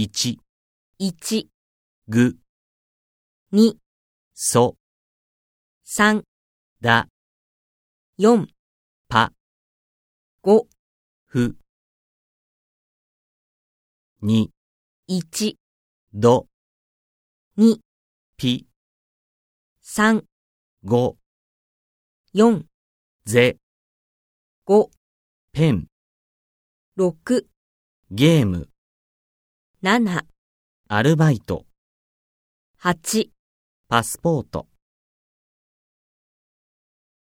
1、1、ぐ、2、そ、3、だ、4、ぱ、5、ふ、に、1、ど、2、ぴ、3、ご、4、ぜ、5、ペン、6、ゲーム、7、アルバイト、8パスポート。